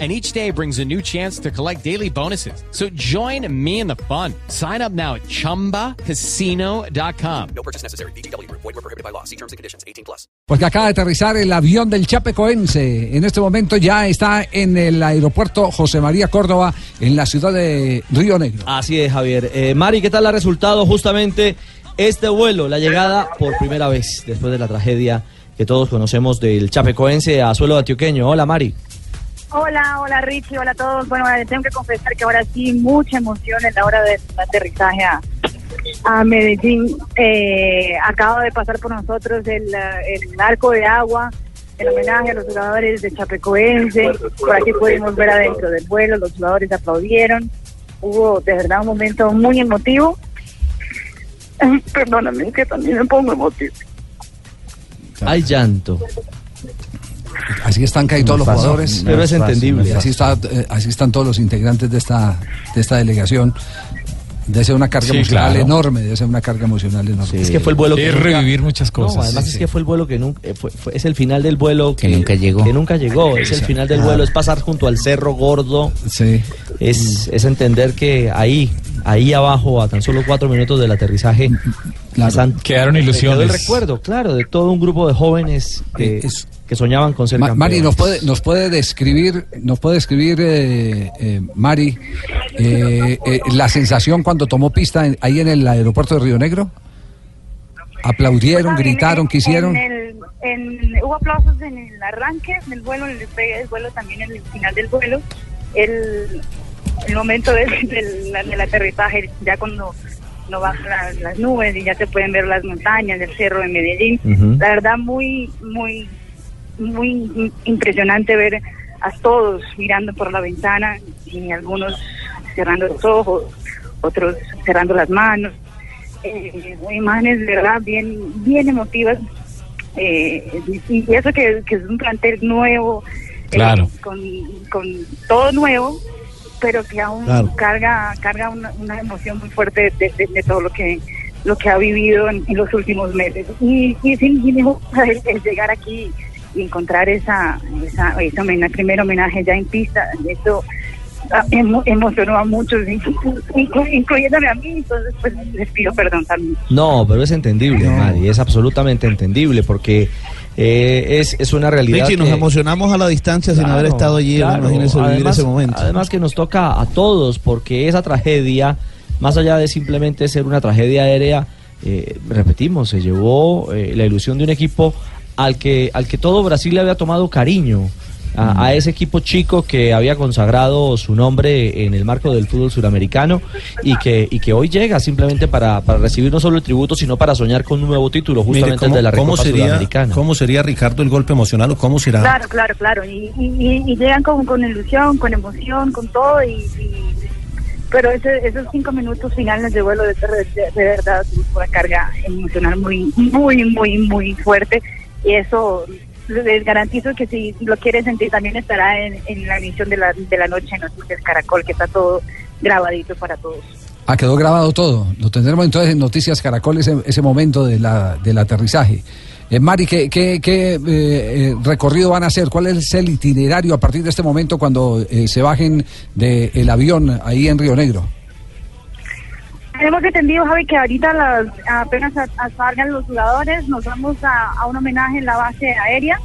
and each day brings a new chance to collect daily bonuses. So join me in the fun. Sign up now at ChumbaCasino.com. No purchase necessary. BGW. Void were prohibited by law. See terms and conditions. 18 plus. Porque acaba de aterrizar el avión del Chapecoense. En este momento ya está en el aeropuerto José María Córdoba, en la ciudad de Río Negro. Así es, Javier. Eh, Mari, ¿qué tal el resultado justamente este vuelo? La llegada por primera vez después de la tragedia que todos conocemos del Chapecoense a suelo antioqueño. Hola, Mari. Hola, hola Richie, hola a todos. Bueno, tengo que confesar que ahora sí, mucha emoción en la hora del aterrizaje a, Medellín. Eh, acaba de pasar por nosotros el, el arco de agua, el homenaje a los jugadores de Chapecoense. Por aquí pudimos ver adentro del vuelo, los jugadores aplaudieron. Hubo de verdad un momento muy emotivo. Perdóname, que también me pongo emotivo. Hay llanto. Así están casi todos los jugadores. Pero es entendible. Así, está, eh, así están todos los integrantes de esta, de esta delegación. Debe ser una carga emocional enorme, debe ser una carga emocional enorme. Es que fue el vuelo que revivir muchas cosas. además es que fue el vuelo que nunca, eh, es el final del vuelo que, nunca llegó. Que nunca llegó, es el final del vuelo, es pasar junto al cerro gordo. Sí. Es, es entender que ahí, ahí abajo, a tan solo cuatro minutos del aterrizaje, quedaron ilusiones. el recuerdo, claro, de todo un grupo de jóvenes que, que soñaban con ser campeones. Mari, ¿nos puede, nos puede describir, nos puede describir eh, eh, Mari, eh, la sensación cuando tomó pista ahí en el aeropuerto de Río Negro? ¿Aplaudieron, gritaron, quisieron? hubo aplausos en el arranque en el vuelo, en el despegue del vuelo, también en el final del vuelo. El, el momento del, del, aterrizaje, ya cuando no bajan las, nubes y ya se pueden ver las montañas del cerro de Medellín. La verdad, muy, muy muy impresionante ver a todos mirando por la ventana y algunos cerrando los ojos, otros cerrando las manos. Eh, imágenes de verdad bien, bien emotivas. Eh, y eso que, es un plantel nuevo, eh, claro. con, con todo nuevo, pero que aún carga carga una, emoción muy fuerte de, todo lo que lo que ha vivido en, los últimos meses. Y, y sin, el llegar aquí y encontrar esa, esa, ese homenaje, primer homenaje ya en pista, eso ah, emocionó a muchos, incluyéndome a mí, entonces pues les pido perdón también. No, pero es entendible, Mari, es absolutamente entendible porque... Eh, es, es una realidad. Sí, nos emocionamos a la distancia sin haber estado allí, imagínense vivir ese momento. Además que nos toca a todos, porque esa tragedia, más allá de simplemente ser una tragedia aérea, eh, repetimos, se llevó eh, la ilusión de un equipo al que, al que todo Brasil le había tomado cariño. A, ese equipo chico que había consagrado su nombre en el marco del fútbol suramericano y que, y que hoy llega simplemente para, para recibir no solo el tributo, sino para soñar con un nuevo título, justamente el de la Recopa Sudamericana. ¿Cómo sería, Ricardo, el golpe emocional o cómo será? Claro, claro, claro. Y, y, llegan con, con, ilusión, con emoción, con todo. y, pero esos cinco minutos finales de vuelo de, de, de verdad una carga emocional muy, muy, muy, muy fuerte y eso les garantizo que si lo quieren sentir también estará en, la emisión de la, de la noche en Noticias Caracol, que está todo grabadito para todos. Ah, quedó grabado todo. Lo tendremos entonces en Noticias Caracol ese, ese momento de la, del aterrizaje. Eh, Mari, ¿qué, qué, eh, eh, recorrido van a hacer? ¿Cuál es el itinerario a partir de este momento cuando eh, se bajen del avión ahí en Río Negro? Tenemos entendido, Javi, que ahorita las, apenas salgan los jugadores, nos vamos a, un homenaje en la base aérea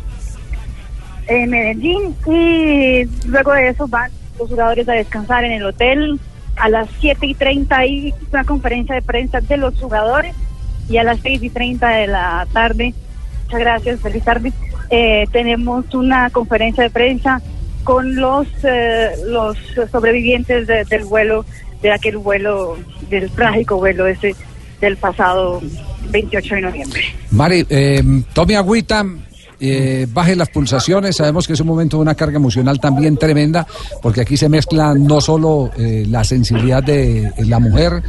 en Medellín y luego de eso van los jugadores a descansar en el hotel. A las 7 y 30 hay una conferencia de prensa de los jugadores y a las 6 y 30 de la tarde, muchas gracias, feliz tarde, eh, tenemos una conferencia de prensa con los, eh, los sobrevivientes del vuelo de aquel vuelo, del trágico vuelo ese del pasado 28 de noviembre. Mari, eh, tome agüita, eh, baje las pulsaciones. Sabemos que es un momento de una carga emocional también tremenda, porque aquí se mezcla no solo eh, la sensibilidad de la mujer,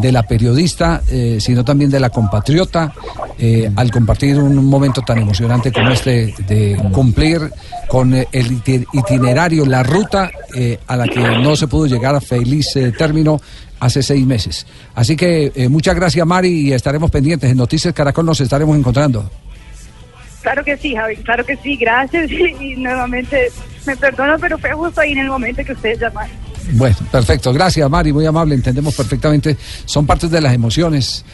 de la periodista, eh, sino también de la compatriota, al compartir un momento tan emocionante como este de cumplir con el itinerario, la ruta a la que no se pudo llegar a feliz término hace seis meses. Así que muchas gracias Mari y estaremos pendientes. En Noticias Caracol nos estaremos encontrando. Claro que sí, Javi, claro que sí, gracias y, nuevamente me perdono, pero fue justo ahí en el momento que ustedes llamaron. Bueno, perfecto, gracias Mari, muy amable, entendemos perfectamente, son partes de las emociones.